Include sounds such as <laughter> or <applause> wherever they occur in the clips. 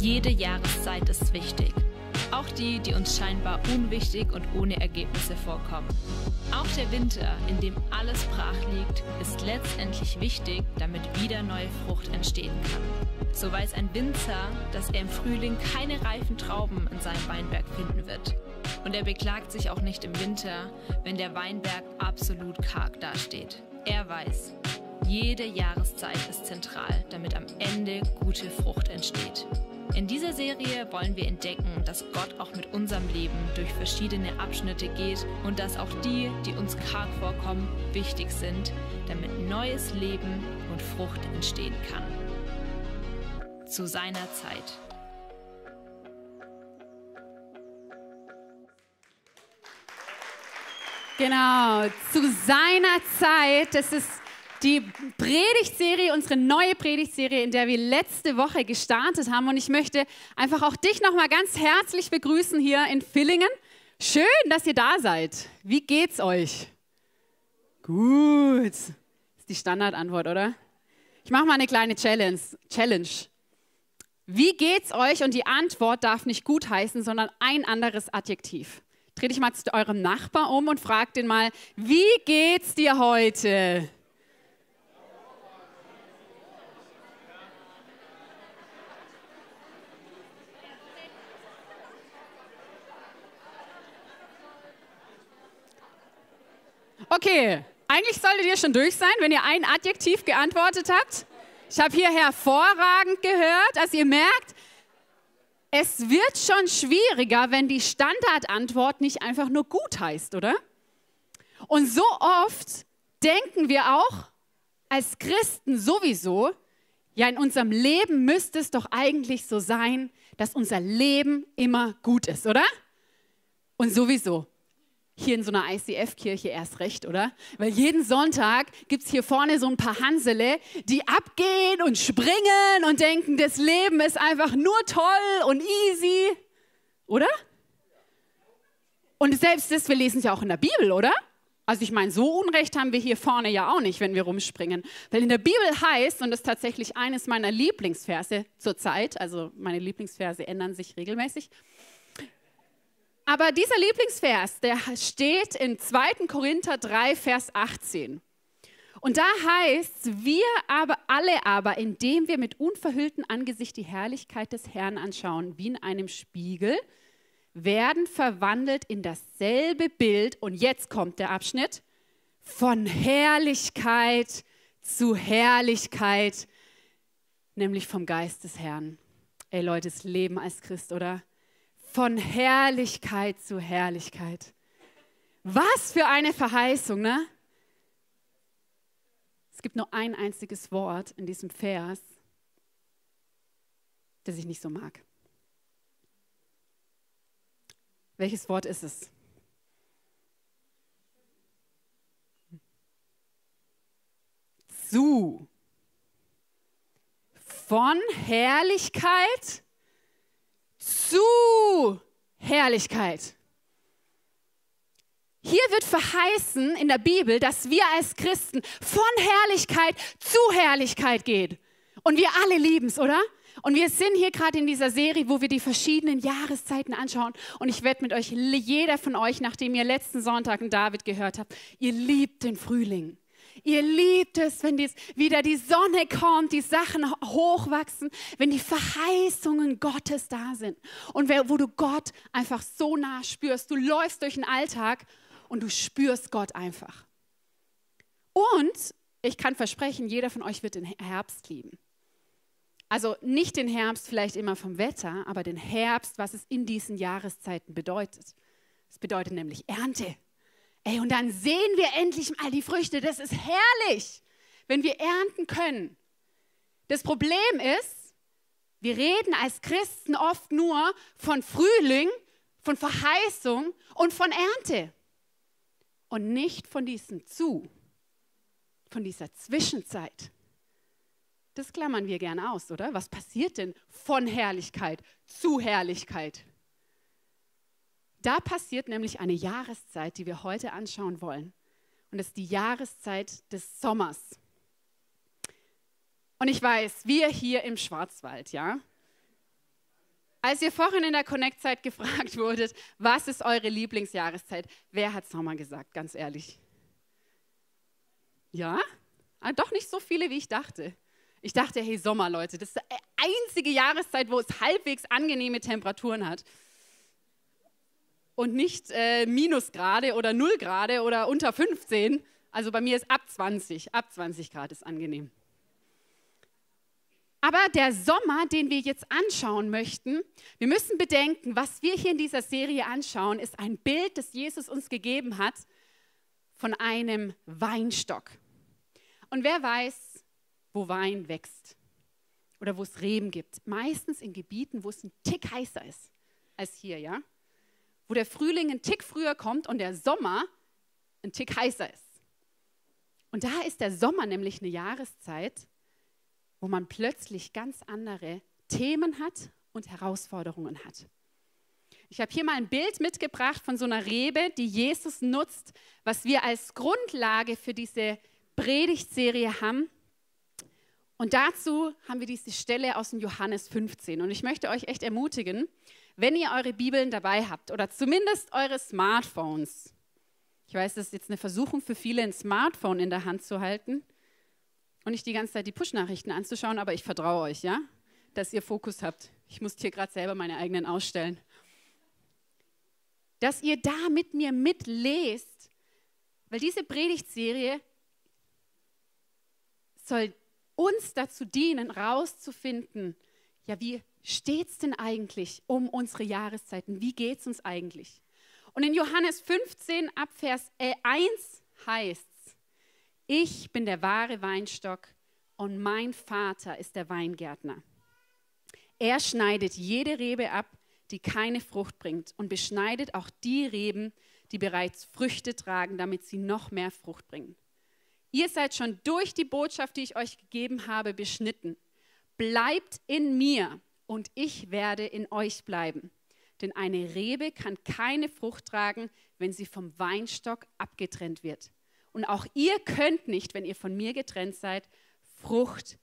Jede Jahreszeit ist wichtig. Auch die, die uns scheinbar unwichtig und ohne Ergebnisse vorkommen. Auch der Winter, in dem alles brach liegt, ist letztendlich wichtig, damit wieder neue Frucht entstehen kann. So weiß ein Winzer, dass er im Frühling keine reifen Trauben in seinem Weinberg finden wird. Und er beklagt sich auch nicht im Winter, wenn der Weinberg absolut karg dasteht. Er weiß, jede Jahreszeit ist zentral, damit am Ende gute Frucht entsteht. In dieser Serie wollen wir entdecken, dass Gott auch mit unserem Leben durch verschiedene Abschnitte geht und dass auch die, die uns karg vorkommen, wichtig sind, damit neues Leben und Frucht entstehen kann. Zu seiner Zeit. Genau, zu seiner Zeit. Das ist die Predigtserie, unsere neue Predigtserie, in der wir letzte Woche gestartet haben. Und ich möchte einfach auch dich nochmal ganz herzlich begrüßen hier in Villingen. Schön, dass ihr da seid. Wie geht's euch? Gut. Ist die Standardantwort, oder? Ich mache mal eine kleine Challenge. Challenge. Wie geht's euch? Und die Antwort darf nicht gut heißen, sondern ein anderes Adjektiv. Dreh dich mal zu eurem Nachbar um und frag den mal, wie geht's dir heute? Okay, eigentlich solltet ihr schon durch sein, wenn ihr ein Adjektiv geantwortet habt. Ich habe hier hervorragend gehört, dass ihr merkt, es wird schon schwieriger, wenn die Standardantwort nicht einfach nur gut heißt, oder? Und so oft denken wir auch als Christen sowieso, ja, in unserem Leben müsste es doch eigentlich so sein, dass unser Leben immer gut ist, oder? Und sowieso, hier in so einer ICF-Kirche erst recht, oder? Weil jeden Sonntag gibt es hier vorne so ein paar Hansele, die abgehen und springen und denken, das Leben ist einfach nur toll und easy, oder? Und selbst das, wir lesen es ja auch in der Bibel, oder? Also ich meine, so Unrecht haben wir hier vorne ja auch nicht, wenn wir rumspringen. Weil in der Bibel heißt, und das ist tatsächlich eines meiner Lieblingsverse zurzeit, also meine Lieblingsverse ändern sich regelmäßig, aber dieser Lieblingsvers, der steht in 2. Korinther 3, Vers 18. Und da heißt es, wir aber alle aber, indem wir mit unverhülltem Angesicht die Herrlichkeit des Herrn anschauen, wie in einem Spiegel, werden verwandelt in dasselbe Bild. Und jetzt kommt der Abschnitt von Herrlichkeit zu Herrlichkeit, nämlich vom Geist des Herrn. Ey Leute, das Leben als Christ, oder? Von Herrlichkeit zu Herrlichkeit. Was für eine Verheißung, ne? Es gibt nur ein einziges Wort in diesem Vers, das ich nicht so mag. Welches Wort ist es? Zu. Von Herrlichkeit zu Herrlichkeit. Hier wird verheißen in der Bibel, dass wir als Christen von Herrlichkeit zu Herrlichkeit gehen. Und wir alle lieben es, oder? Und wir sind hier gerade in dieser Serie, wo wir die verschiedenen Jahreszeiten anschauen. Und ich werde mit euch, jeder von euch, nachdem ihr letzten Sonntag in David gehört habt, ihr liebt den Frühling. Ihr liebt es, wenn dies, wieder die Sonne kommt, die Sachen hochwachsen, wenn die Verheißungen Gottes da sind und wo du Gott einfach so nah spürst. Du läufst durch den Alltag und du spürst Gott einfach. Und ich kann versprechen, jeder von euch wird den Herbst lieben. Also nicht den Herbst vielleicht immer vom Wetter, aber den Herbst, was es in diesen Jahreszeiten bedeutet. Es bedeutet nämlich Ernte. Ey, und dann sehen wir endlich mal die Früchte. Das ist herrlich, wenn wir ernten können. Das Problem ist, wir reden als Christen oft nur von Frühling, von Verheißung und von Ernte. Und nicht von diesem Zu, von dieser Zwischenzeit. Das klammern wir gerne aus, oder? Was passiert denn von Herrlichkeit zu Herrlichkeit? Da passiert nämlich eine Jahreszeit, die wir heute anschauen wollen. Und das ist die Jahreszeit des Sommers. Und ich weiß, wir hier im Schwarzwald, ja, Als ihr vorhin in der Connect-Zeit gefragt wurdet, was ist eure Lieblingsjahreszeit? Wer hat nochmal gesagt, ganz ehrlich? Ja? Ah, doch nicht so viele, wie ich dachte. Ich dachte, hey, Sommer, Leute, das ist die einzige Jahreszeit, wo es halbwegs angenehme Temperaturen hat. Und nicht äh, Minusgrade oder Nullgrade oder unter 15. Also bei mir ist ab 20. Ab 20 Grad ist angenehm. Aber der Sommer, den wir jetzt anschauen möchten, wir müssen bedenken, was wir hier in dieser Serie anschauen, ist ein Bild, das Jesus uns gegeben hat von einem Weinstock. Und wer weiß, wo Wein wächst oder wo es Reben gibt? Meistens in Gebieten, wo es ein Tick heißer ist als hier, ja? Wo der Frühling ein Tick früher kommt und der Sommer ein Tick heißer ist. Und da ist der Sommer nämlich eine Jahreszeit, wo man plötzlich ganz andere Themen hat und Herausforderungen hat. Ich habe hier mal ein Bild mitgebracht von so einer Rebe, die Jesus nutzt, was wir als Grundlage für diese Predigtserie haben. Und dazu haben wir diese Stelle aus dem Johannes 15. Und ich möchte euch echt ermutigen, wenn ihr eure Bibeln dabei habt oder zumindest eure Smartphones. Ich weiß, das ist jetzt eine Versuchung für viele, ein Smartphone in der Hand zu halten und nicht die ganze Zeit die Push-Nachrichten anzuschauen, aber ich vertraue euch, ja, dass ihr Fokus habt. Ich muss hier gerade selber meine eigenen ausstellen. Dass ihr da mit mir mitlest, weil diese Predigtserie soll uns dazu dienen, rauszufinden, ja, wie steht es denn eigentlich um unsere Jahreszeiten? Wie geht es uns eigentlich? Und in Johannes 15 ab Vers 1 heißt ich bin der wahre Weinstock und mein Vater ist der Weingärtner. Er schneidet jede Rebe ab, die keine Frucht bringt und beschneidet auch die Reben, die bereits Früchte tragen, damit sie noch mehr Frucht bringen. Ihr seid schon durch die Botschaft, die ich euch gegeben habe, beschnitten. Bleibt in mir und ich werde in euch bleiben. Denn eine Rebe kann keine Frucht tragen, wenn sie vom Weinstock abgetrennt wird. Und auch ihr könnt nicht, wenn ihr von mir getrennt seid, Frucht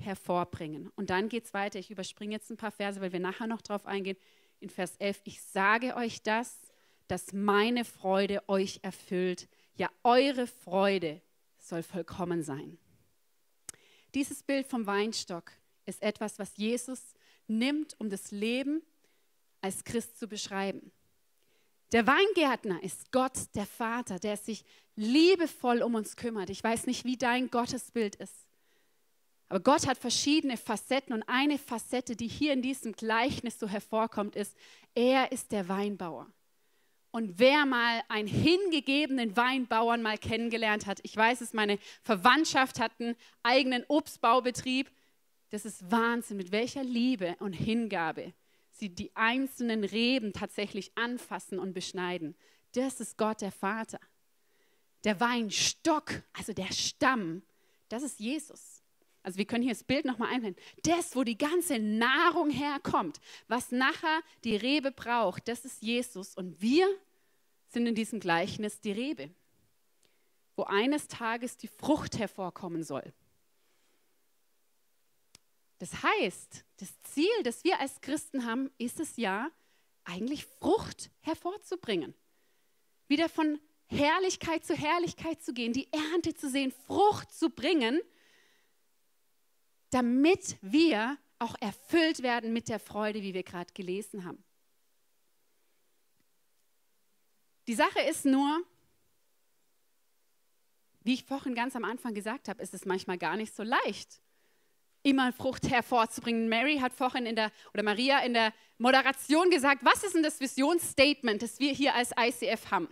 hervorbringen. Und dann geht es weiter. Ich überspringe jetzt ein paar Verse, weil wir nachher noch drauf eingehen. In Vers 11, ich sage euch das, dass meine Freude euch erfüllt. Ja, eure Freude soll vollkommen sein. Dieses Bild vom Weinstock ist etwas, was Jesus nimmt, um das Leben als Christ zu beschreiben. Der Weingärtner ist Gott, der Vater, der sich liebevoll um uns kümmert. Ich weiß nicht, wie dein Gottesbild ist. Aber Gott hat verschiedene Facetten und eine Facette, die hier in diesem Gleichnis so hervorkommt, ist, er ist der Weinbauer. Und wer mal einen hingegebenen Weinbauern mal kennengelernt hat, ich weiß es, meine Verwandtschaft hat einen eigenen Obstbaubetrieb, das ist Wahnsinn, mit welcher Liebe und Hingabe sie die einzelnen Reben tatsächlich anfassen und beschneiden. Das ist Gott der Vater. Der Weinstock, also der Stamm, das ist Jesus. Also wir können hier das Bild nochmal einblenden. Das, wo die ganze Nahrung herkommt, was nachher die Rebe braucht, das ist Jesus. Und wir sind in diesem Gleichnis die Rebe, wo eines Tages die Frucht hervorkommen soll. Das heißt, das Ziel, das wir als Christen haben, ist es ja, eigentlich Frucht hervorzubringen. Wieder von Herrlichkeit zu Herrlichkeit zu gehen, die Ernte zu sehen, Frucht zu bringen, damit wir auch erfüllt werden mit der Freude, wie wir gerade gelesen haben. Die Sache ist nur, wie ich vorhin ganz am Anfang gesagt habe, ist es manchmal gar nicht so leicht, immer Frucht hervorzubringen. Mary hat vorhin in der, oder Maria in der Moderation gesagt, was ist denn das Visionsstatement, das wir hier als ICF haben?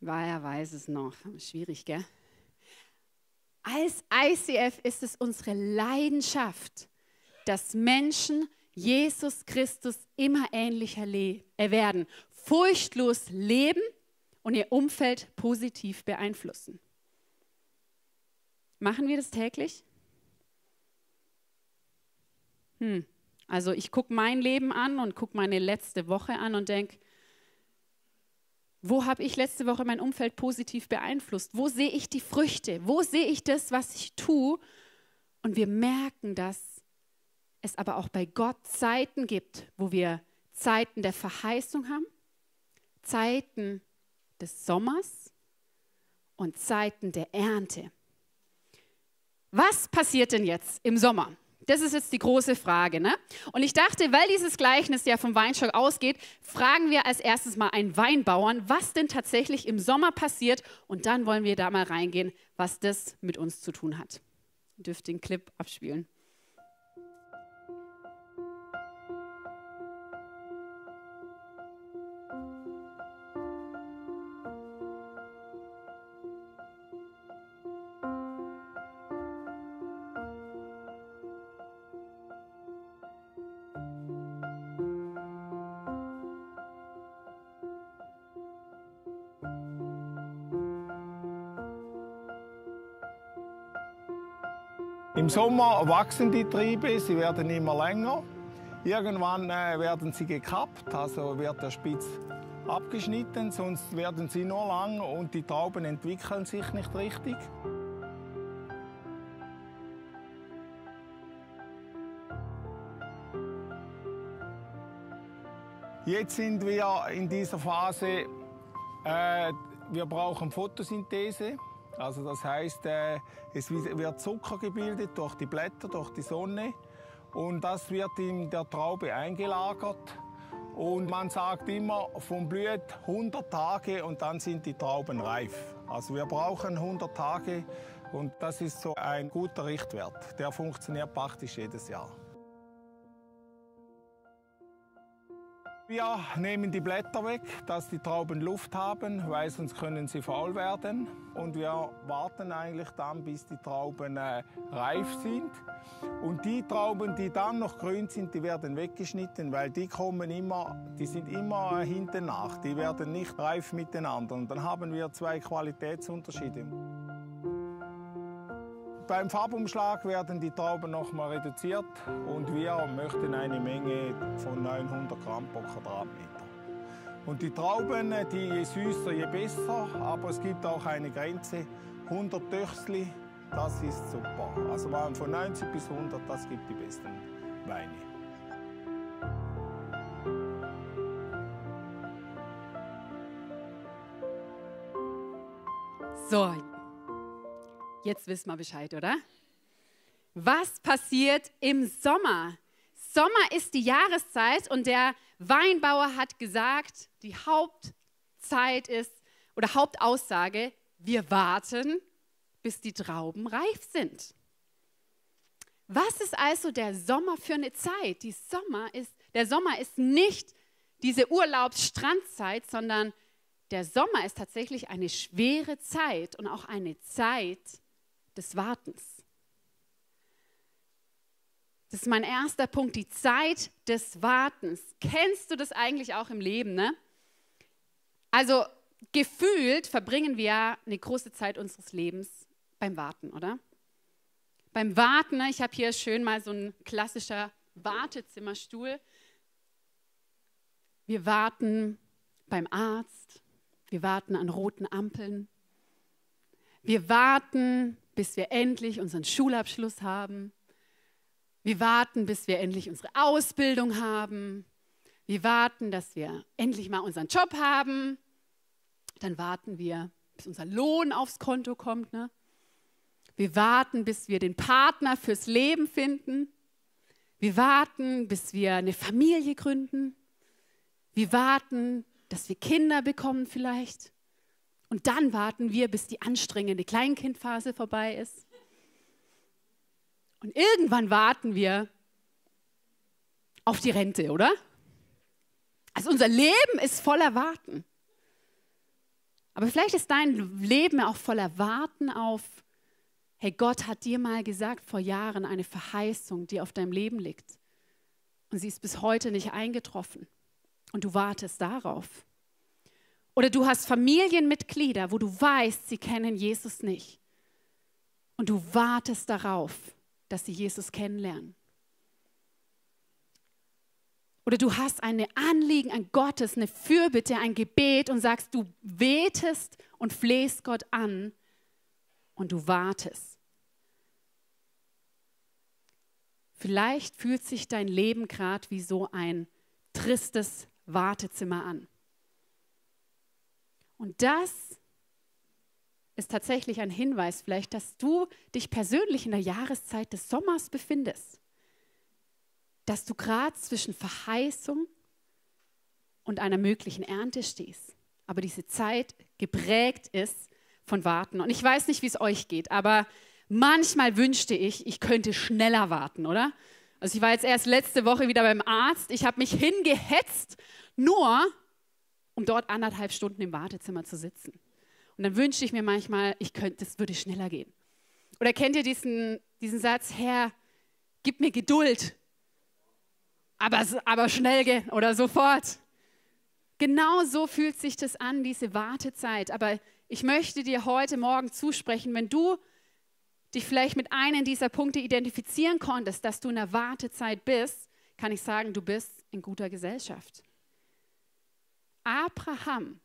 Wer weiß es noch? Schwierig, gell? Als ICF ist es unsere Leidenschaft, dass Menschen Jesus Christus immer ähnlicher werden, furchtlos leben und ihr Umfeld positiv beeinflussen. Machen wir das täglich? Hm. Also ich gucke mein Leben an und gucke meine letzte Woche an und denke, wo habe ich letzte Woche mein Umfeld positiv beeinflusst? Wo sehe ich die Früchte? Wo sehe ich das, was ich tue? Und wir merken, dass es aber auch bei Gott Zeiten gibt, wo wir Zeiten der Verheißung haben, Zeiten des Sommers und Zeiten der Ernte. Was passiert denn jetzt im Sommer? Das ist jetzt die große Frage. Ne? Und ich dachte, weil dieses Gleichnis ja vom Weinstock ausgeht, fragen wir als erstes mal einen Weinbauern, was denn tatsächlich im Sommer passiert. Und dann wollen wir da mal reingehen, was das mit uns zu tun hat. Ihr dürft den Clip abspielen. Sommer wachsen die Triebe, sie werden immer länger. Irgendwann äh, werden sie gekappt, also wird der Spitz abgeschnitten, sonst werden sie nur lang und die Trauben entwickeln sich nicht richtig. Jetzt sind wir in dieser Phase, äh, wir brauchen Photosynthese. Also das heißt, äh, es wird Zucker gebildet durch die Blätter, durch die Sonne und das wird in der Traube eingelagert. Und man sagt immer, vom Blüht 100 Tage und dann sind die Trauben reif. Also wir brauchen 100 Tage und das ist so ein guter Richtwert. Der funktioniert praktisch jedes Jahr. Wir nehmen die Blätter weg, dass die Trauben Luft haben, weil sonst können sie faul werden. Und wir warten eigentlich dann, bis die Trauben äh, reif sind. Und die Trauben, die dann noch grün sind, die werden weggeschnitten, weil die kommen immer, die sind immer äh, hinten nach. Die werden nicht reif miteinander. Und dann haben wir zwei Qualitätsunterschiede. Beim Farbumschlag werden die Trauben nochmal reduziert und wir möchten eine Menge von 900 Gramm pro Quadratmeter. Und die Trauben, die je süßer, je besser, aber es gibt auch eine Grenze, 100 Töchsli, das ist super. Also von 90 bis 100, das gibt die besten Weine. So, Jetzt wissen wir Bescheid, oder? Was passiert im Sommer? Sommer ist die Jahreszeit und der Weinbauer hat gesagt, die Hauptzeit ist oder Hauptaussage, wir warten, bis die Trauben reif sind. Was ist also der Sommer für eine Zeit? Die Sommer ist, der Sommer ist nicht diese Urlaubsstrandzeit, sondern der Sommer ist tatsächlich eine schwere Zeit und auch eine Zeit, des Wartens. Das ist mein erster Punkt, die Zeit des Wartens. Kennst du das eigentlich auch im Leben? Ne? Also gefühlt verbringen wir eine große Zeit unseres Lebens beim Warten, oder? Beim Warten, ne? ich habe hier schön mal so ein klassischer Wartezimmerstuhl. Wir warten beim Arzt, wir warten an roten Ampeln, wir warten bis wir endlich unseren Schulabschluss haben. Wir warten, bis wir endlich unsere Ausbildung haben. Wir warten, dass wir endlich mal unseren Job haben. Dann warten wir, bis unser Lohn aufs Konto kommt. Ne? Wir warten, bis wir den Partner fürs Leben finden. Wir warten, bis wir eine Familie gründen. Wir warten, dass wir Kinder bekommen vielleicht. Und dann warten wir, bis die anstrengende Kleinkindphase vorbei ist. Und irgendwann warten wir auf die Rente, oder? Also unser Leben ist voller Warten. Aber vielleicht ist dein Leben auch voller Warten auf, hey, Gott hat dir mal gesagt vor Jahren eine Verheißung, die auf deinem Leben liegt. Und sie ist bis heute nicht eingetroffen. Und du wartest darauf. Oder du hast Familienmitglieder, wo du weißt, sie kennen Jesus nicht. Und du wartest darauf, dass sie Jesus kennenlernen. Oder du hast eine Anliegen an Gottes, eine Fürbitte, ein Gebet und sagst, du betest und flehst Gott an und du wartest. Vielleicht fühlt sich dein Leben gerade wie so ein tristes Wartezimmer an. Und das ist tatsächlich ein Hinweis vielleicht, dass du dich persönlich in der Jahreszeit des Sommers befindest. Dass du gerade zwischen Verheißung und einer möglichen Ernte stehst. Aber diese Zeit geprägt ist von Warten. Und ich weiß nicht, wie es euch geht, aber manchmal wünschte ich, ich könnte schneller warten, oder? Also ich war jetzt erst letzte Woche wieder beim Arzt. Ich habe mich hingehetzt, nur um dort anderthalb Stunden im Wartezimmer zu sitzen. Und dann wünschte ich mir manchmal, ich könnte, das würde schneller gehen. Oder kennt ihr diesen, diesen Satz, Herr, gib mir Geduld, aber, aber schnell gehen oder sofort. Genau so fühlt sich das an, diese Wartezeit. Aber ich möchte dir heute Morgen zusprechen, wenn du dich vielleicht mit einem dieser Punkte identifizieren konntest, dass du in der Wartezeit bist, kann ich sagen, du bist in guter Gesellschaft. Abraham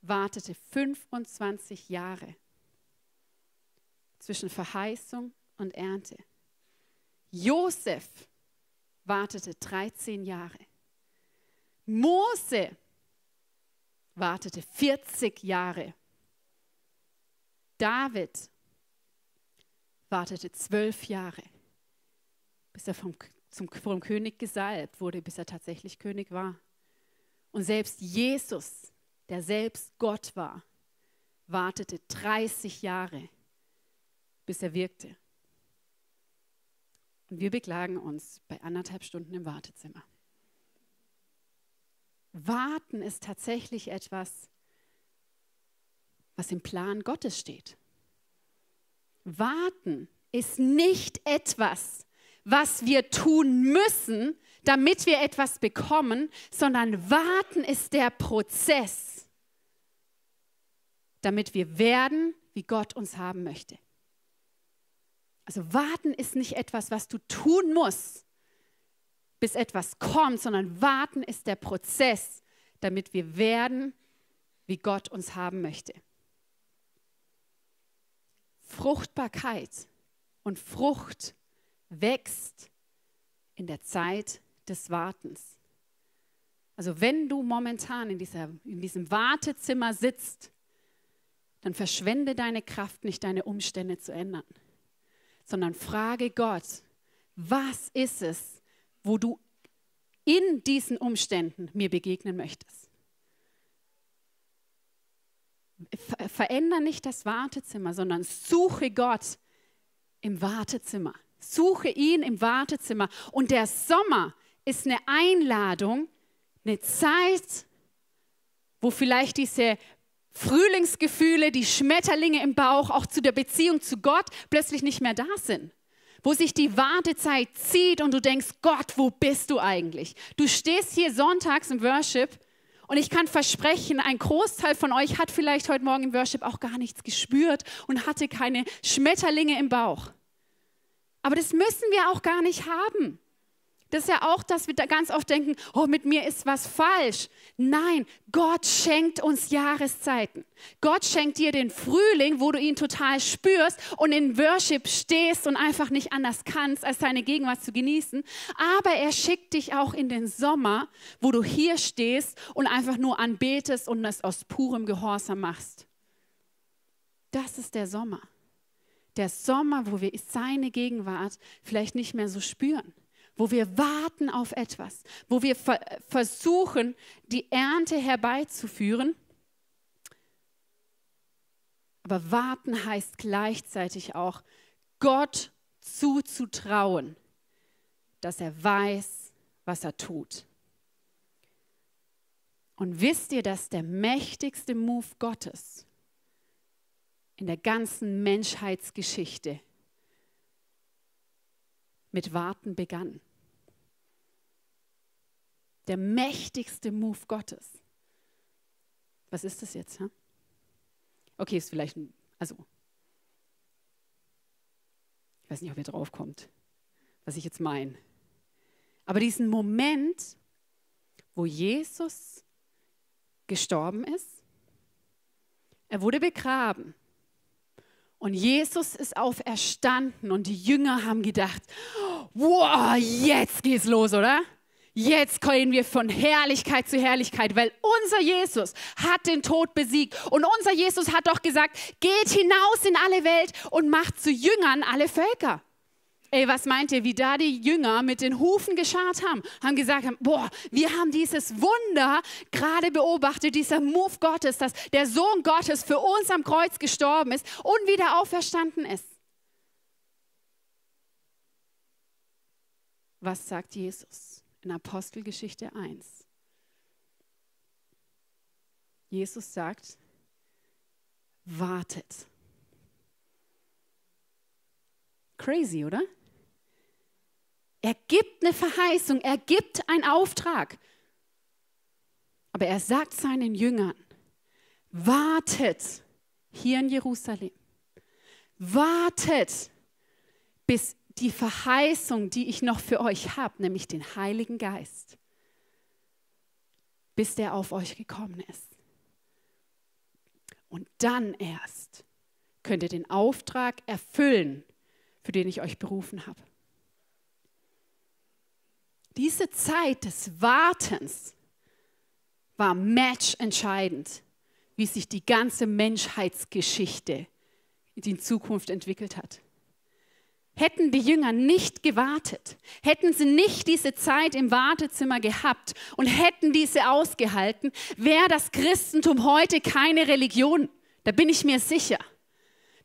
wartete 25 Jahre zwischen Verheißung und Ernte. Josef wartete 13 Jahre. Mose wartete 40 Jahre. David wartete zwölf Jahre, bis er vom, zum, vom König gesalbt wurde, bis er tatsächlich König war. Und selbst Jesus, der selbst Gott war, wartete 30 Jahre, bis er wirkte. Und wir beklagen uns bei anderthalb Stunden im Wartezimmer. Warten ist tatsächlich etwas, was im Plan Gottes steht. Warten ist nicht etwas, was wir tun müssen, damit wir etwas bekommen, sondern warten ist der Prozess, damit wir werden, wie Gott uns haben möchte. Also warten ist nicht etwas, was du tun musst, bis etwas kommt, sondern warten ist der Prozess, damit wir werden, wie Gott uns haben möchte. Fruchtbarkeit und Frucht wächst in der Zeit des Wartens. Also wenn du momentan in, dieser, in diesem Wartezimmer sitzt, dann verschwende deine Kraft nicht, deine Umstände zu ändern, sondern frage Gott, was ist es, wo du in diesen Umständen mir begegnen möchtest? veränder nicht das Wartezimmer, sondern suche Gott im Wartezimmer. Suche ihn im Wartezimmer. Und der Sommer ist eine Einladung, eine Zeit, wo vielleicht diese Frühlingsgefühle, die Schmetterlinge im Bauch, auch zu der Beziehung zu Gott plötzlich nicht mehr da sind. Wo sich die Wartezeit zieht und du denkst, Gott, wo bist du eigentlich? Du stehst hier sonntags im Worship und ich kann versprechen, ein Großteil von euch hat vielleicht heute Morgen im Worship auch gar nichts gespürt und hatte keine Schmetterlinge im Bauch. Aber das müssen wir auch gar nicht haben. Das ist ja auch, dass wir da ganz oft denken, oh, mit mir ist was falsch. Nein, Gott schenkt uns Jahreszeiten. Gott schenkt dir den Frühling, wo du ihn total spürst und in Worship stehst und einfach nicht anders kannst, als seine Gegenwart zu genießen. Aber er schickt dich auch in den Sommer, wo du hier stehst und einfach nur anbetest und es aus purem Gehorsam machst. Das ist der Sommer. Der Sommer, wo wir seine Gegenwart vielleicht nicht mehr so spüren wo wir warten auf etwas, wo wir ver versuchen, die Ernte herbeizuführen. Aber warten heißt gleichzeitig auch, Gott zuzutrauen, dass er weiß, was er tut. Und wisst ihr, dass der mächtigste Move Gottes in der ganzen Menschheitsgeschichte mit Warten begann. Der mächtigste Move Gottes. Was ist das jetzt? Hm? Okay, ist vielleicht ein, also, ich weiß nicht, ob ihr drauf kommt, was ich jetzt meine. Aber diesen Moment, wo Jesus gestorben ist, er wurde begraben Und Jesus ist auferstanden und die Jünger haben gedacht, wow, jetzt geht's los, oder? Jetzt können wir von Herrlichkeit zu Herrlichkeit, weil unser Jesus hat den Tod besiegt. Und unser Jesus hat doch gesagt, geht hinaus in alle Welt und macht zu Jüngern alle Völker. Ey, was meint ihr, wie da die Jünger mit den Hufen geschart haben? Haben gesagt, boah, wir haben dieses Wunder gerade beobachtet, dieser Move Gottes, dass der Sohn Gottes für uns am Kreuz gestorben ist und wieder auferstanden ist. Was sagt Jesus? in Apostelgeschichte 1. Jesus sagt, wartet. Crazy, oder? Er gibt eine Verheißung, er gibt einen Auftrag. Aber er sagt seinen Jüngern, wartet hier in Jerusalem. Wartet, bis die Verheißung, die ich noch für euch habe, nämlich den Heiligen Geist, bis der auf euch gekommen ist. Und dann erst könnt ihr den Auftrag erfüllen, für den ich euch berufen habe. Diese Zeit des Wartens war matchentscheidend, wie sich die ganze Menschheitsgeschichte in Zukunft entwickelt hat. Hätten die Jünger nicht gewartet, hätten sie nicht diese Zeit im Wartezimmer gehabt und hätten diese ausgehalten, wäre das Christentum heute keine Religion. Da bin ich mir sicher.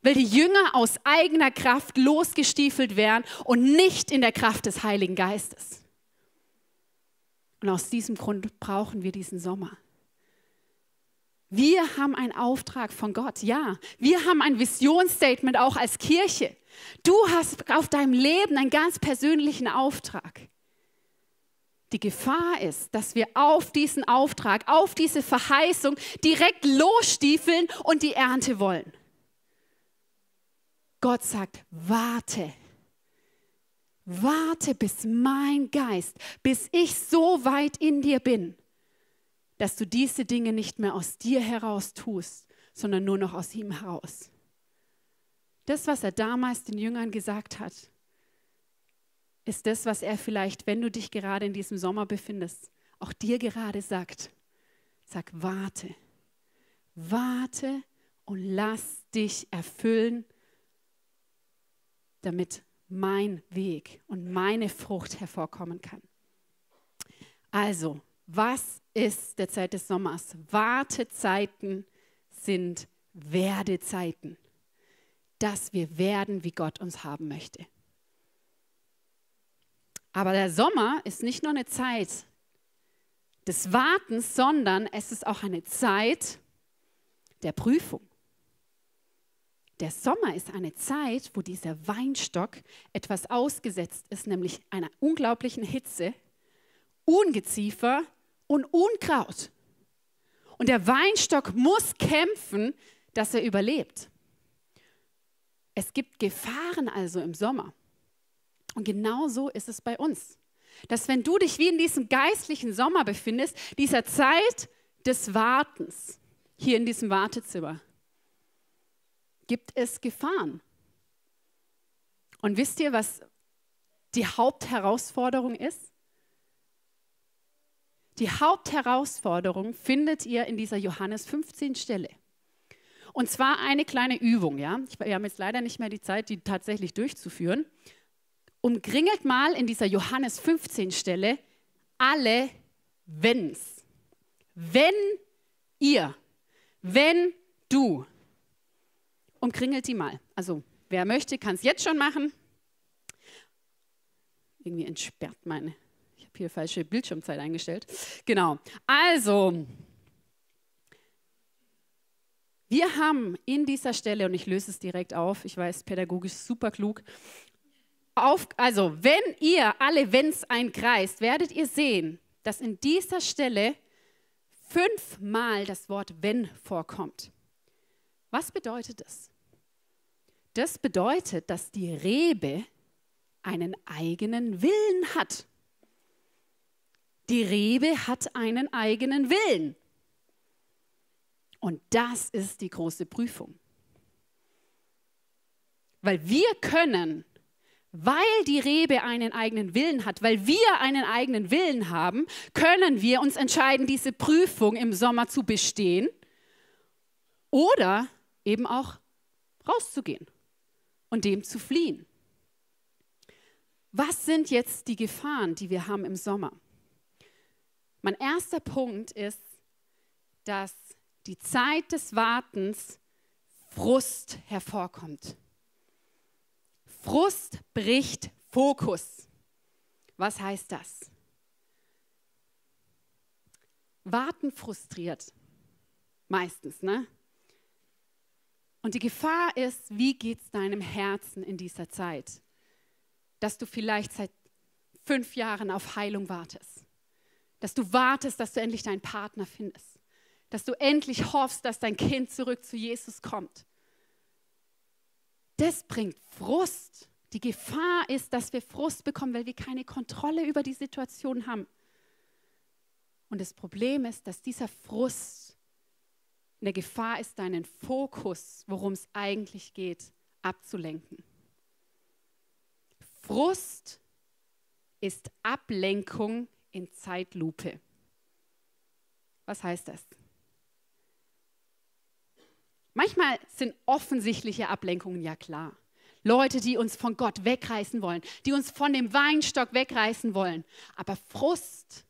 Weil die Jünger aus eigener Kraft losgestiefelt wären und nicht in der Kraft des Heiligen Geistes. Und aus diesem Grund brauchen wir diesen Sommer. Wir haben einen Auftrag von Gott, ja. Wir haben ein Visionsstatement auch als Kirche. Du hast auf deinem Leben einen ganz persönlichen Auftrag. Die Gefahr ist, dass wir auf diesen Auftrag, auf diese Verheißung direkt losstiefeln und die Ernte wollen. Gott sagt, warte. Warte, bis mein Geist, bis ich so weit in dir bin, dass du diese Dinge nicht mehr aus dir heraus tust, sondern nur noch aus ihm heraus. Das, was er damals den Jüngern gesagt hat, ist das, was er vielleicht, wenn du dich gerade in diesem Sommer befindest, auch dir gerade sagt. Sag, warte, warte und lass dich erfüllen, damit mein Weg und meine Frucht hervorkommen kann. Also, was ist der Zeit des Sommers? Wartezeiten sind Werdezeiten, dass wir werden, wie Gott uns haben möchte. Aber der Sommer ist nicht nur eine Zeit des Wartens, sondern es ist auch eine Zeit der Prüfung. Der Sommer ist eine Zeit, wo dieser Weinstock etwas ausgesetzt ist, nämlich einer unglaublichen Hitze, Ungeziefer und Unkraut. Und der Weinstock muss kämpfen, dass er überlebt. Es gibt Gefahren also im Sommer. Und genau so ist es bei uns. Dass wenn du dich wie in diesem geistlichen Sommer befindest, dieser Zeit des Wartens, hier in diesem Wartezimmer, gibt es Gefahren. Und wisst ihr, was die Hauptherausforderung ist? Die Hauptherausforderung findet ihr in dieser Johannes 15 Stelle. Und zwar eine kleine Übung, ja. Wir haben jetzt leider nicht mehr die Zeit, die tatsächlich durchzuführen. Umkringelt mal in dieser Johannes 15 Stelle alle Wenns. Wenn ihr, wenn du. Umkringelt die mal. Also, wer möchte, kann es jetzt schon machen. Irgendwie entsperrt meine hier falsche Bildschirmzeit eingestellt. Genau. Also, wir haben in dieser Stelle, und ich löse es direkt auf, ich weiß, pädagogisch super klug, auf, also wenn ihr alle Wenns einkreist, werdet ihr sehen, dass in dieser Stelle fünfmal das Wort wenn vorkommt. Was bedeutet das? Das bedeutet, dass die Rebe einen eigenen Willen hat. Die Rebe hat einen eigenen Willen. Und das ist die große Prüfung. Weil wir können, weil die Rebe einen eigenen Willen hat, weil wir einen eigenen Willen haben, können wir uns entscheiden, diese Prüfung im Sommer zu bestehen oder eben auch rauszugehen und dem zu fliehen. Was sind jetzt die Gefahren, die wir haben im Sommer? Mein erster Punkt ist, dass die Zeit des Wartens Frust hervorkommt. Frust bricht Fokus. Was heißt das? Warten frustriert. Meistens, ne? Und die Gefahr ist, wie geht es deinem Herzen in dieser Zeit? Dass du vielleicht seit fünf Jahren auf Heilung wartest. Dass du wartest, dass du endlich deinen Partner findest. Dass du endlich hoffst, dass dein Kind zurück zu Jesus kommt. Das bringt Frust. Die Gefahr ist, dass wir Frust bekommen, weil wir keine Kontrolle über die Situation haben. Und das Problem ist, dass dieser Frust eine Gefahr ist, deinen Fokus, worum es eigentlich geht, abzulenken. Frust ist Ablenkung in Zeitlupe. Was heißt das? Manchmal sind offensichtliche Ablenkungen ja klar. Leute, die uns von Gott wegreißen wollen, die uns von dem Weinstock wegreißen wollen. Aber Frust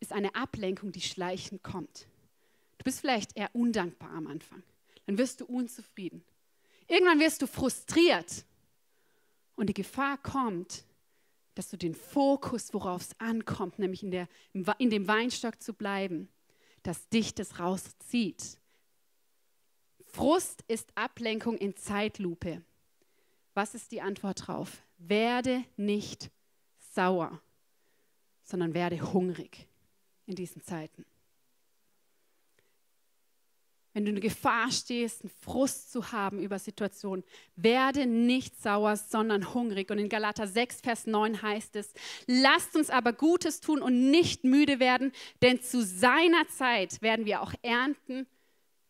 ist eine Ablenkung, die schleichend kommt. Du bist vielleicht eher undankbar am Anfang. Dann wirst du unzufrieden. Irgendwann wirst du frustriert. Und die Gefahr kommt, dass du den Fokus, worauf es ankommt, nämlich in, der, in dem Weinstock zu bleiben, dass dich das rauszieht. Frust ist Ablenkung in Zeitlupe. Was ist die Antwort drauf? Werde nicht sauer, sondern werde hungrig in diesen Zeiten wenn du in Gefahr stehst, einen Frust zu haben über Situationen, werde nicht sauer, sondern hungrig. Und in Galater 6, Vers 9 heißt es, lasst uns aber Gutes tun und nicht müde werden, denn zu seiner Zeit werden wir auch ernten,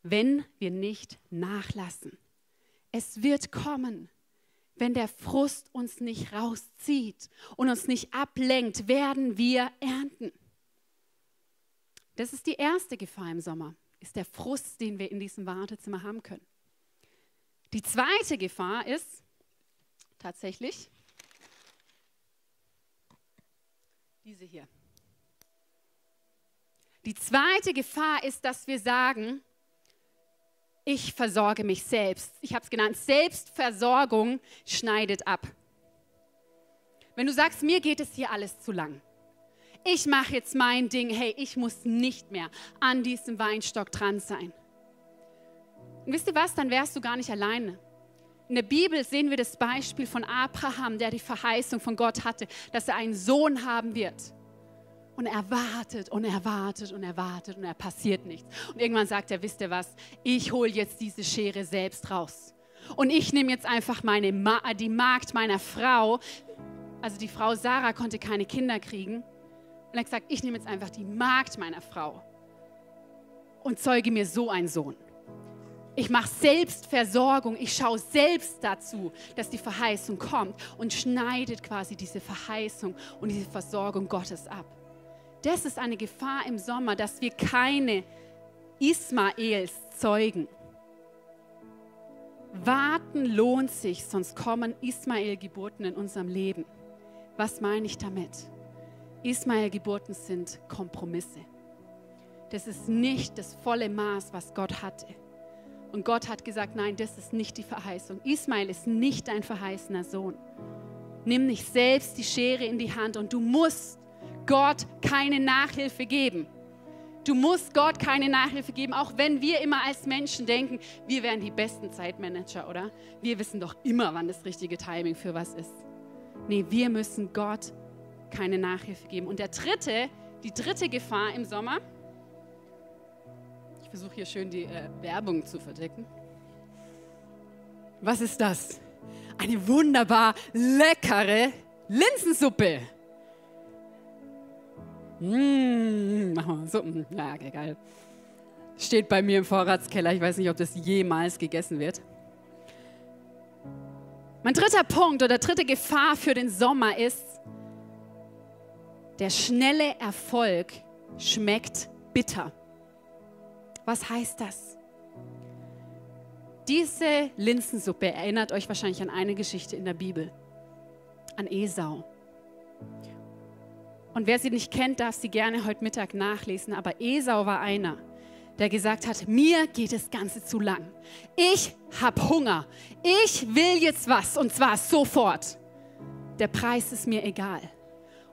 wenn wir nicht nachlassen. Es wird kommen. Wenn der Frust uns nicht rauszieht und uns nicht ablenkt, werden wir ernten. Das ist die erste Gefahr im Sommer ist der Frust, den wir in diesem Wartezimmer haben können. Die zweite Gefahr ist tatsächlich diese hier. Die zweite Gefahr ist, dass wir sagen, ich versorge mich selbst. Ich habe es genannt, Selbstversorgung schneidet ab. Wenn du sagst, mir geht es hier alles zu lang, ich mache jetzt mein Ding, hey, ich muss nicht mehr an diesem Weinstock dran sein. Und wisst ihr was, dann wärst du gar nicht alleine. In der Bibel sehen wir das Beispiel von Abraham, der die Verheißung von Gott hatte, dass er einen Sohn haben wird. Und er wartet und er wartet und er wartet und er passiert nichts. Und irgendwann sagt er, wisst ihr was, ich hole jetzt diese Schere selbst raus. Und ich nehme jetzt einfach meine Ma die Magd meiner Frau, also die Frau Sarah konnte keine Kinder kriegen. Und er hat gesagt, ich nehme jetzt einfach die Magd meiner Frau und zeuge mir so einen Sohn. Ich mache Selbstversorgung. Ich schaue selbst dazu, dass die Verheißung kommt und schneidet quasi diese Verheißung und diese Versorgung Gottes ab. Das ist eine Gefahr im Sommer, dass wir keine Ismaels zeugen. Warten lohnt sich, sonst kommen Ismael-Geburten in unserem Leben. Was meine ich damit? Ismael-Geburten sind Kompromisse. Das ist nicht das volle Maß, was Gott hatte. Und Gott hat gesagt, nein, das ist nicht die Verheißung. Ismael ist nicht dein verheißener Sohn. Nimm nicht selbst die Schere in die Hand und du musst Gott keine Nachhilfe geben. Du musst Gott keine Nachhilfe geben, auch wenn wir immer als Menschen denken, wir wären die besten Zeitmanager, oder? Wir wissen doch immer, wann das richtige Timing für was ist. Nee, wir müssen Gott keine Nachhilfe geben. Und der dritte, die dritte Gefahr im Sommer, ich versuche hier schön die äh, Werbung zu verdecken. Was ist das? Eine wunderbar leckere Linsensuppe. Mmh. Mm, ja, okay, geil. Steht bei mir im Vorratskeller. Ich weiß nicht, ob das jemals gegessen wird. Mein dritter Punkt oder dritte Gefahr für den Sommer ist, der schnelle Erfolg schmeckt bitter. Was heißt das? Diese Linsensuppe erinnert euch wahrscheinlich an eine Geschichte in der Bibel, an Esau. Und wer sie nicht kennt, darf sie gerne heute Mittag nachlesen. Aber Esau war einer, der gesagt hat, mir geht das Ganze zu lang. Ich habe Hunger. Ich will jetzt was und zwar sofort. Der Preis ist mir egal.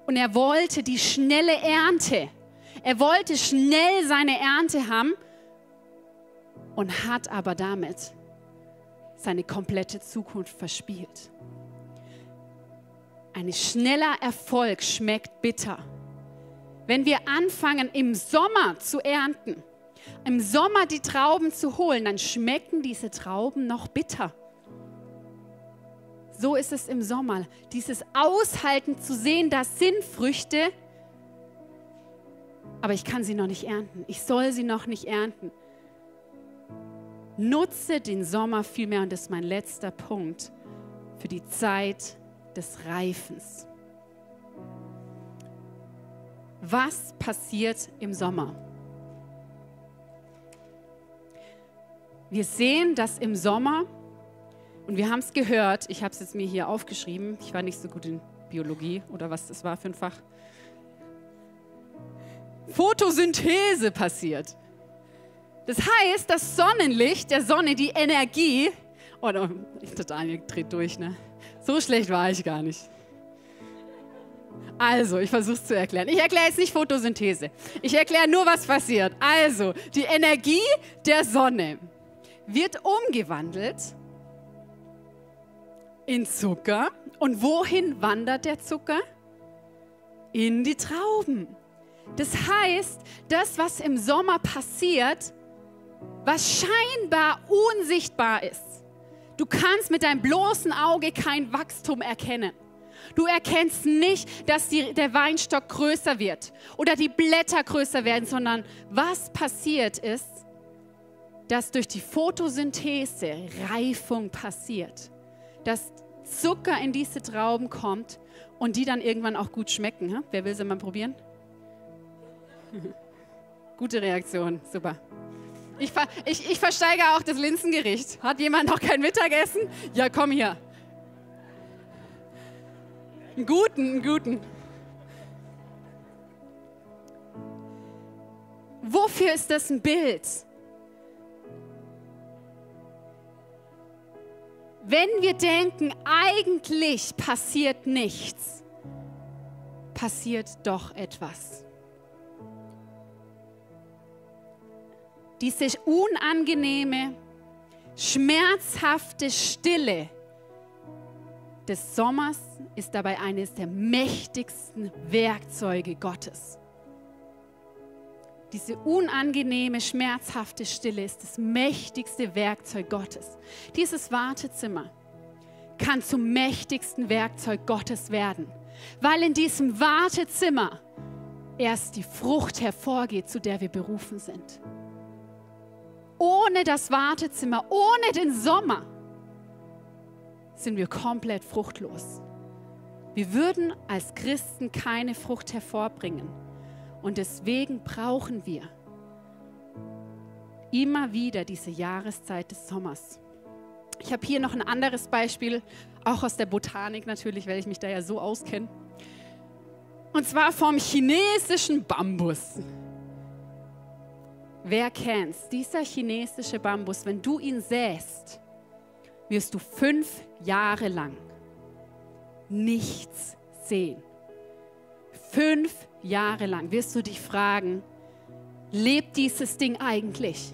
Und er wollte die schnelle Ernte. Er wollte schnell seine Ernte haben und hat aber damit seine komplette Zukunft verspielt. Ein schneller Erfolg schmeckt bitter. Wenn wir anfangen im Sommer zu ernten, im Sommer die Trauben zu holen, dann schmecken diese Trauben noch bitter. So ist es im Sommer. Dieses Aushalten zu sehen, das sind Früchte, aber ich kann sie noch nicht ernten. Ich soll sie noch nicht ernten. Nutze den Sommer vielmehr, und das ist mein letzter Punkt, für die Zeit des Reifens. Was passiert im Sommer? Wir sehen, dass im Sommer, und wir haben es gehört, ich habe es jetzt mir hier aufgeschrieben, ich war nicht so gut in Biologie oder was das war für ein Fach, Photosynthese passiert. Das heißt, das Sonnenlicht der Sonne, die Energie, oh, der Daniel dreht durch, ne? So schlecht war ich gar nicht. Also, ich versuche es zu erklären. Ich erkläre jetzt nicht Photosynthese. Ich erkläre nur, was passiert. Also, die Energie der Sonne wird umgewandelt in Zucker. Und wohin wandert der Zucker? In die Trauben. Das heißt, das, was im Sommer passiert, was scheinbar unsichtbar ist. Du kannst mit deinem bloßen Auge kein Wachstum erkennen. Du erkennst nicht, dass die, der Weinstock größer wird oder die Blätter größer werden, sondern was passiert ist, dass durch die Photosynthese Reifung passiert, dass Zucker in diese Trauben kommt und die dann irgendwann auch gut schmecken. Wer will sie mal probieren? <laughs> Gute Reaktion, super. Ich, ver ich, ich versteige auch das Linsengericht. Hat jemand noch kein Mittagessen? Ja, komm hier. Einen guten, einen guten. Wofür ist das ein Bild? Wenn wir denken, eigentlich passiert nichts, passiert doch etwas. diese unangenehme, schmerzhafte Stille des Sommers ist dabei eines der mächtigsten Werkzeuge Gottes. Diese unangenehme, schmerzhafte Stille ist das mächtigste Werkzeug Gottes. Dieses Wartezimmer kann zum mächtigsten Werkzeug Gottes werden, weil in diesem Wartezimmer erst die Frucht hervorgeht, zu der wir berufen sind ohne das Wartezimmer, ohne den Sommer, sind wir komplett fruchtlos. Wir würden als Christen keine Frucht hervorbringen. Und deswegen brauchen wir immer wieder diese Jahreszeit des Sommers. Ich habe hier noch ein anderes Beispiel, auch aus der Botanik natürlich, weil ich mich da ja so auskenne. Und zwar vom chinesischen Bambus. Wer kennt's? Dieser chinesische Bambus, wenn du ihn säst, wirst du fünf Jahre lang nichts sehen. Fünf Jahre lang wirst du dich fragen, lebt dieses Ding eigentlich?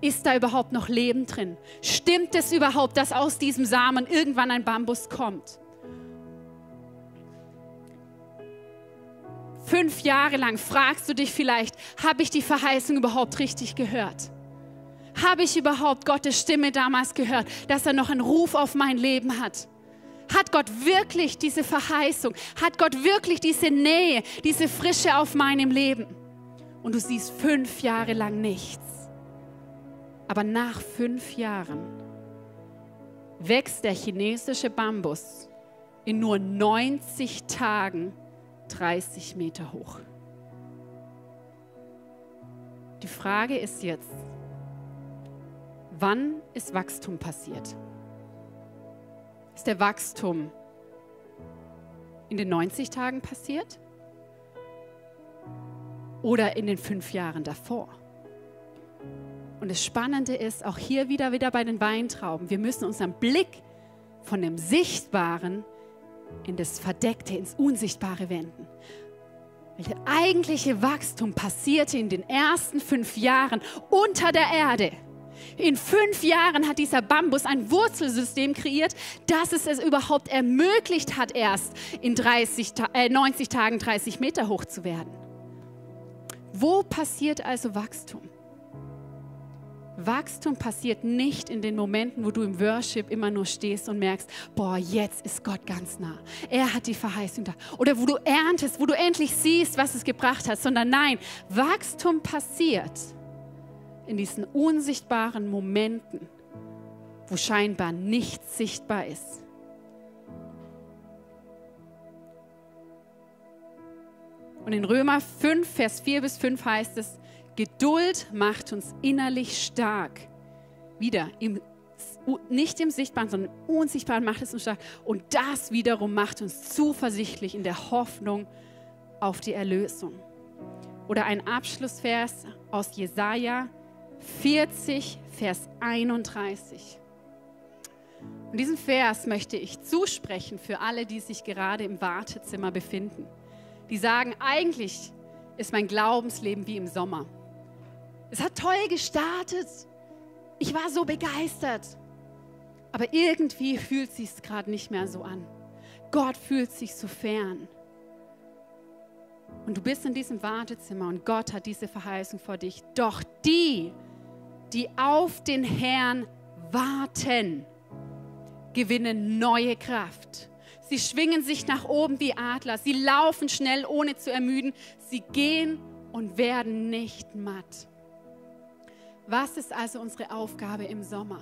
Ist da überhaupt noch Leben drin? Stimmt es überhaupt, dass aus diesem Samen irgendwann ein Bambus kommt? Fünf Jahre lang fragst du dich vielleicht, habe ich die Verheißung überhaupt richtig gehört? Habe ich überhaupt Gottes Stimme damals gehört, dass er noch einen Ruf auf mein Leben hat? Hat Gott wirklich diese Verheißung? Hat Gott wirklich diese Nähe, diese Frische auf meinem Leben? Und du siehst fünf Jahre lang nichts. Aber nach fünf Jahren wächst der chinesische Bambus in nur 90 Tagen 30 Meter hoch. Die Frage ist jetzt, wann ist Wachstum passiert? Ist der Wachstum in den 90 Tagen passiert? Oder in den fünf Jahren davor? Und das Spannende ist, auch hier wieder, wieder bei den Weintrauben, wir müssen unseren Blick von dem Sichtbaren in das Verdeckte, ins Unsichtbare wenden. Weil der eigentliche Wachstum passierte in den ersten fünf Jahren unter der Erde. In fünf Jahren hat dieser Bambus ein Wurzelsystem kreiert, das es es überhaupt ermöglicht hat, erst in 30, äh, 90 Tagen 30 Meter hoch zu werden. Wo passiert also Wachstum? Wachstum passiert nicht in den Momenten, wo du im Worship immer nur stehst und merkst, boah, jetzt ist Gott ganz nah. Er hat die Verheißung da. Oder wo du erntest, wo du endlich siehst, was es gebracht hat, sondern nein, Wachstum passiert in diesen unsichtbaren Momenten, wo scheinbar nichts sichtbar ist. Und in Römer 5, Vers 4 bis 5 heißt es, Geduld macht uns innerlich stark. Wieder, im, nicht im Sichtbaren, sondern im Unsichtbaren macht es uns stark. Und das wiederum macht uns zuversichtlich in der Hoffnung auf die Erlösung. Oder ein Abschlussvers aus Jesaja 40, Vers 31. Und diesen Vers möchte ich zusprechen für alle, die sich gerade im Wartezimmer befinden. Die sagen, eigentlich ist mein Glaubensleben wie im Sommer. Es hat toll gestartet. Ich war so begeistert. Aber irgendwie fühlt sich es gerade nicht mehr so an. Gott fühlt sich so fern. Und du bist in diesem Wartezimmer und Gott hat diese Verheißung vor dich. Doch die, die auf den Herrn warten, gewinnen neue Kraft. Sie schwingen sich nach oben wie Adler. Sie laufen schnell, ohne zu ermüden. Sie gehen und werden nicht matt. Was ist also unsere Aufgabe im Sommer?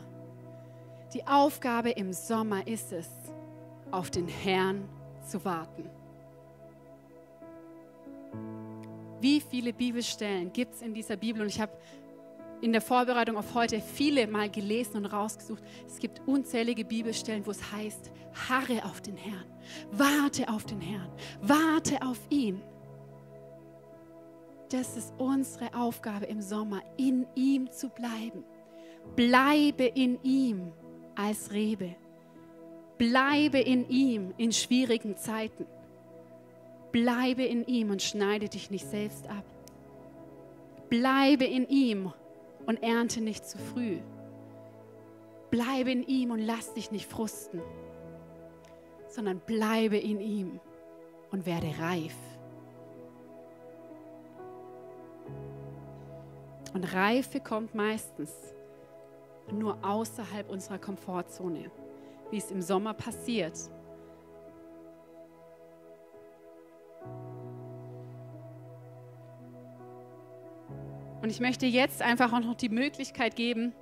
Die Aufgabe im Sommer ist es, auf den Herrn zu warten. Wie viele Bibelstellen gibt es in dieser Bibel? Und ich habe in der Vorbereitung auf heute viele mal gelesen und rausgesucht. Es gibt unzählige Bibelstellen, wo es heißt, harre auf den Herrn, warte auf den Herrn, warte auf ihn das ist unsere Aufgabe im Sommer, in ihm zu bleiben. Bleibe in ihm als Rebe. Bleibe in ihm in schwierigen Zeiten. Bleibe in ihm und schneide dich nicht selbst ab. Bleibe in ihm und ernte nicht zu früh. Bleibe in ihm und lass dich nicht frusten, sondern bleibe in ihm und werde reif. Und Reife kommt meistens nur außerhalb unserer Komfortzone, wie es im Sommer passiert. Und ich möchte jetzt einfach auch noch die Möglichkeit geben,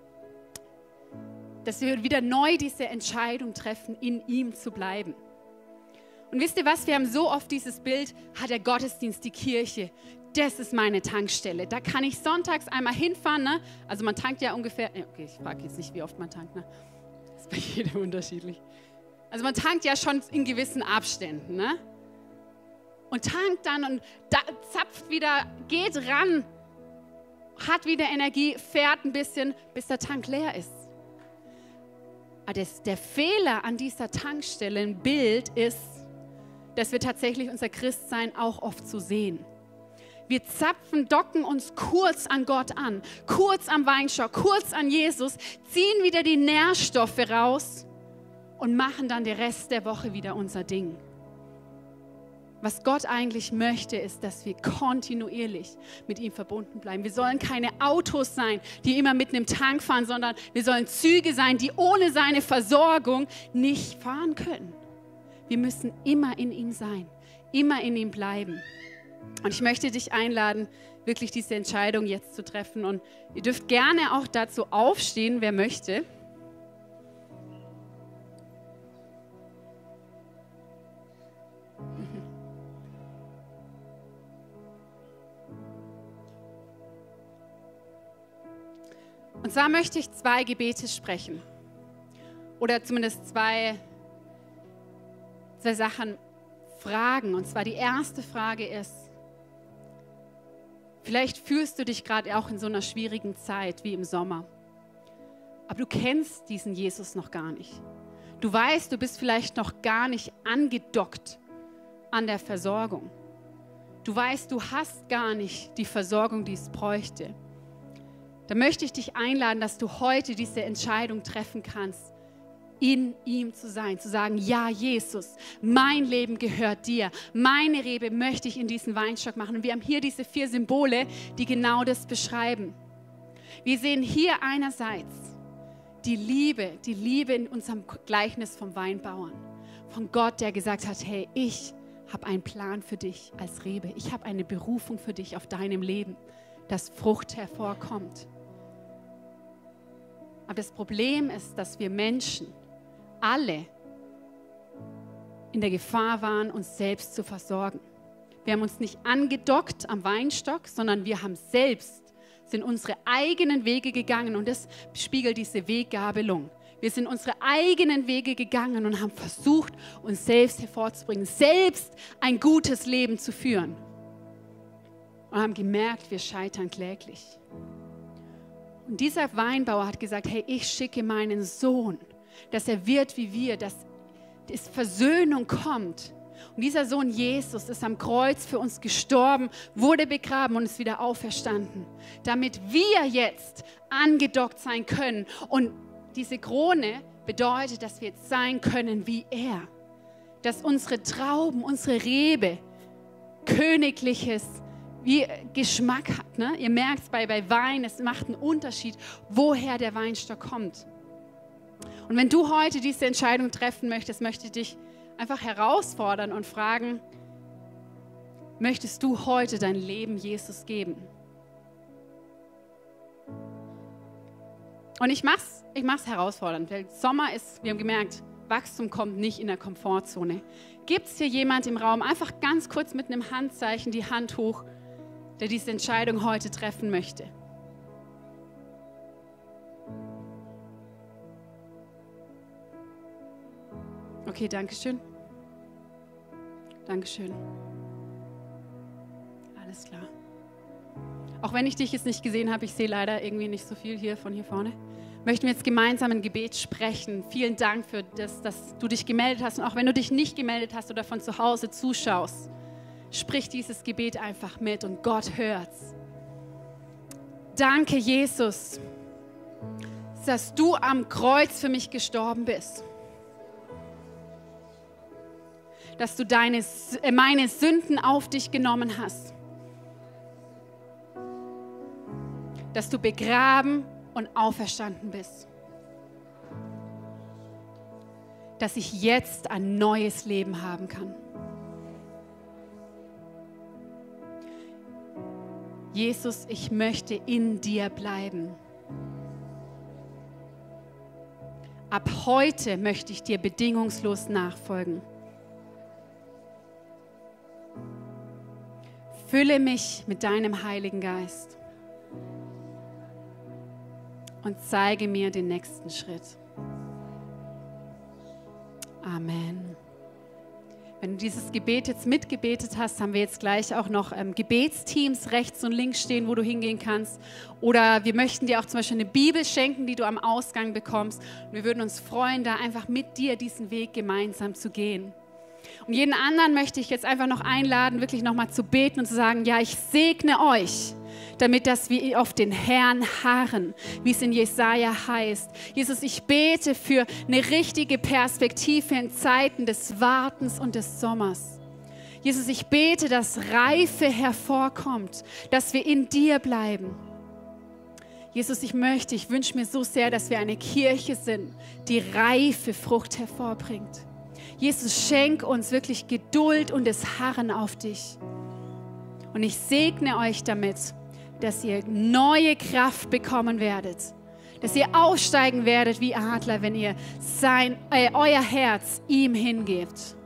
dass wir wieder neu diese Entscheidung treffen, in ihm zu bleiben. Und wisst ihr was, wir haben so oft dieses Bild, hat der Gottesdienst, die Kirche, das ist meine Tankstelle. Da kann ich sonntags einmal hinfahren. Ne? Also man tankt ja ungefähr, okay, ich frage jetzt nicht, wie oft man tankt. Ne? Das ist bei jedem unterschiedlich. Also man tankt ja schon in gewissen Abständen. Ne? Und tankt dann und da, zapft wieder, geht ran, hat wieder Energie, fährt ein bisschen, bis der Tank leer ist. Aber das, der Fehler an dieser Tankstelle, ein Bild ist, dass wir tatsächlich unser Christsein auch oft so sehen. Wir zapfen, docken uns kurz an Gott an, kurz am Weinstock, kurz an Jesus, ziehen wieder die Nährstoffe raus und machen dann den Rest der Woche wieder unser Ding. Was Gott eigentlich möchte, ist, dass wir kontinuierlich mit ihm verbunden bleiben. Wir sollen keine Autos sein, die immer mit einem Tank fahren, sondern wir sollen Züge sein, die ohne seine Versorgung nicht fahren können. Wir müssen immer in ihm sein, immer in ihm bleiben. Und ich möchte dich einladen, wirklich diese Entscheidung jetzt zu treffen. Und ihr dürft gerne auch dazu aufstehen, wer möchte. Und zwar möchte ich zwei Gebete sprechen. Oder zumindest zwei, zwei Sachen fragen. Und zwar die erste Frage ist, vielleicht fühlst du dich gerade auch in so einer schwierigen Zeit wie im Sommer. Aber du kennst diesen Jesus noch gar nicht. Du weißt, du bist vielleicht noch gar nicht angedockt an der Versorgung. Du weißt, du hast gar nicht die Versorgung, die es bräuchte. Da möchte ich dich einladen, dass du heute diese Entscheidung treffen kannst, in ihm zu sein, zu sagen, ja Jesus, mein Leben gehört dir, meine Rebe möchte ich in diesen Weinstock machen. Und wir haben hier diese vier Symbole, die genau das beschreiben. Wir sehen hier einerseits die Liebe, die Liebe in unserem Gleichnis vom Weinbauern, von Gott, der gesagt hat, hey, ich habe einen Plan für dich als Rebe, ich habe eine Berufung für dich auf deinem Leben, dass Frucht hervorkommt. Aber das Problem ist, dass wir Menschen alle in der Gefahr waren, uns selbst zu versorgen. Wir haben uns nicht angedockt am Weinstock, sondern wir haben selbst sind unsere eigenen Wege gegangen und das spiegelt diese Weggabelung. Wir sind unsere eigenen Wege gegangen und haben versucht, uns selbst hervorzubringen, selbst ein gutes Leben zu führen. Und haben gemerkt, wir scheitern kläglich. Und dieser Weinbauer hat gesagt, hey, ich schicke meinen Sohn, dass er wird wie wir, dass es Versöhnung kommt und dieser Sohn Jesus ist am Kreuz für uns gestorben, wurde begraben und ist wieder auferstanden, damit wir jetzt angedockt sein können. Und diese Krone bedeutet, dass wir jetzt sein können wie er. Dass unsere Trauben, unsere Rebe königliches wie Geschmack hat. Ne? Ihr merkt es bei, bei Wein, es macht einen Unterschied, woher der Weinstock kommt. Und wenn du heute diese Entscheidung treffen möchtest, möchte ich dich einfach herausfordern und fragen, möchtest du heute dein Leben Jesus geben? Und ich mach's, ich mach's herausfordernd, weil Sommer ist, wir haben gemerkt, Wachstum kommt nicht in der Komfortzone. Gibt es hier jemand im Raum, einfach ganz kurz mit einem Handzeichen die Hand hoch, der diese Entscheidung heute treffen möchte? Okay, danke schön. Dankeschön. Alles klar. Auch wenn ich dich jetzt nicht gesehen habe, ich sehe leider irgendwie nicht so viel hier von hier vorne. Möchten wir jetzt gemeinsam ein Gebet sprechen. Vielen Dank für das, dass du dich gemeldet hast. Und auch wenn du dich nicht gemeldet hast oder von zu Hause zuschaust, sprich dieses Gebet einfach mit und Gott hört's. Danke, Jesus, dass du am Kreuz für mich gestorben bist. dass du deine, äh, meine Sünden auf dich genommen hast. Dass du begraben und auferstanden bist. Dass ich jetzt ein neues Leben haben kann. Jesus, ich möchte in dir bleiben. Ab heute möchte ich dir bedingungslos nachfolgen. Fülle mich mit deinem Heiligen Geist und zeige mir den nächsten Schritt. Amen. Wenn du dieses Gebet jetzt mitgebetet hast, haben wir jetzt gleich auch noch ähm, Gebetsteams rechts und links stehen, wo du hingehen kannst. Oder wir möchten dir auch zum Beispiel eine Bibel schenken, die du am Ausgang bekommst. Und wir würden uns freuen, da einfach mit dir diesen Weg gemeinsam zu gehen. Und jeden anderen möchte ich jetzt einfach noch einladen, wirklich nochmal zu beten und zu sagen, ja, ich segne euch damit dass wir auf den Herrn harren, wie es in Jesaja heißt. Jesus, ich bete für eine richtige Perspektive in Zeiten des Wartens und des Sommers. Jesus, ich bete, dass Reife hervorkommt, dass wir in dir bleiben. Jesus, ich möchte, ich wünsche mir so sehr, dass wir eine Kirche sind, die reife Frucht hervorbringt. Jesus, schenk uns wirklich Geduld und das Harren auf dich. Und ich segne euch damit, dass ihr neue Kraft bekommen werdet. Dass ihr aufsteigen werdet wie Adler, wenn ihr sein, äh, euer Herz ihm hingebt.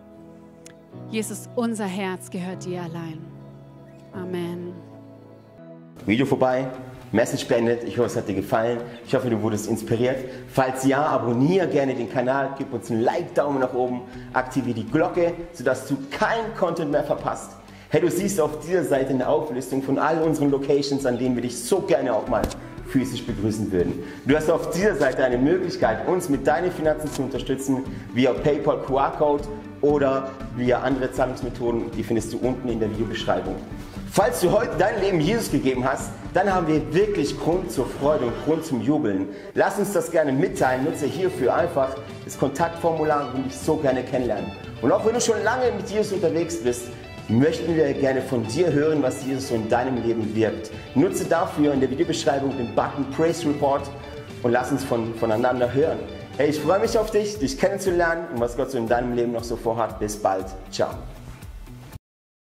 Jesus, unser Herz gehört dir allein. Amen. Video vorbei. Message beendet. Ich hoffe, es hat dir gefallen. Ich hoffe, du wurdest inspiriert. Falls ja, abonniere gerne den Kanal, gib uns einen Like, Daumen nach oben, aktiviere die Glocke, sodass du keinen Content mehr verpasst. Hey, du siehst auf dieser Seite eine Auflistung von all unseren Locations, an denen wir dich so gerne auch mal physisch begrüßen würden. Du hast auf dieser Seite eine Möglichkeit, uns mit deinen Finanzen zu unterstützen, via PayPal QR-Code oder via andere Zahlungsmethoden. Die findest du unten in der Videobeschreibung. Falls du heute dein Leben Jesus gegeben hast, dann haben wir wirklich Grund zur Freude und Grund zum Jubeln. Lass uns das gerne mitteilen. Nutze hierfür einfach das Kontaktformular und dich so gerne kennenlernen. Und auch wenn du schon lange mit Jesus unterwegs bist, möchten wir gerne von dir hören, was Jesus so in deinem Leben wirkt. Nutze dafür in der Videobeschreibung den Button Praise Report und lass uns von, voneinander hören. Hey, ich freue mich auf dich, dich kennenzulernen und was Gott so in deinem Leben noch so vorhat. Bis bald. Ciao.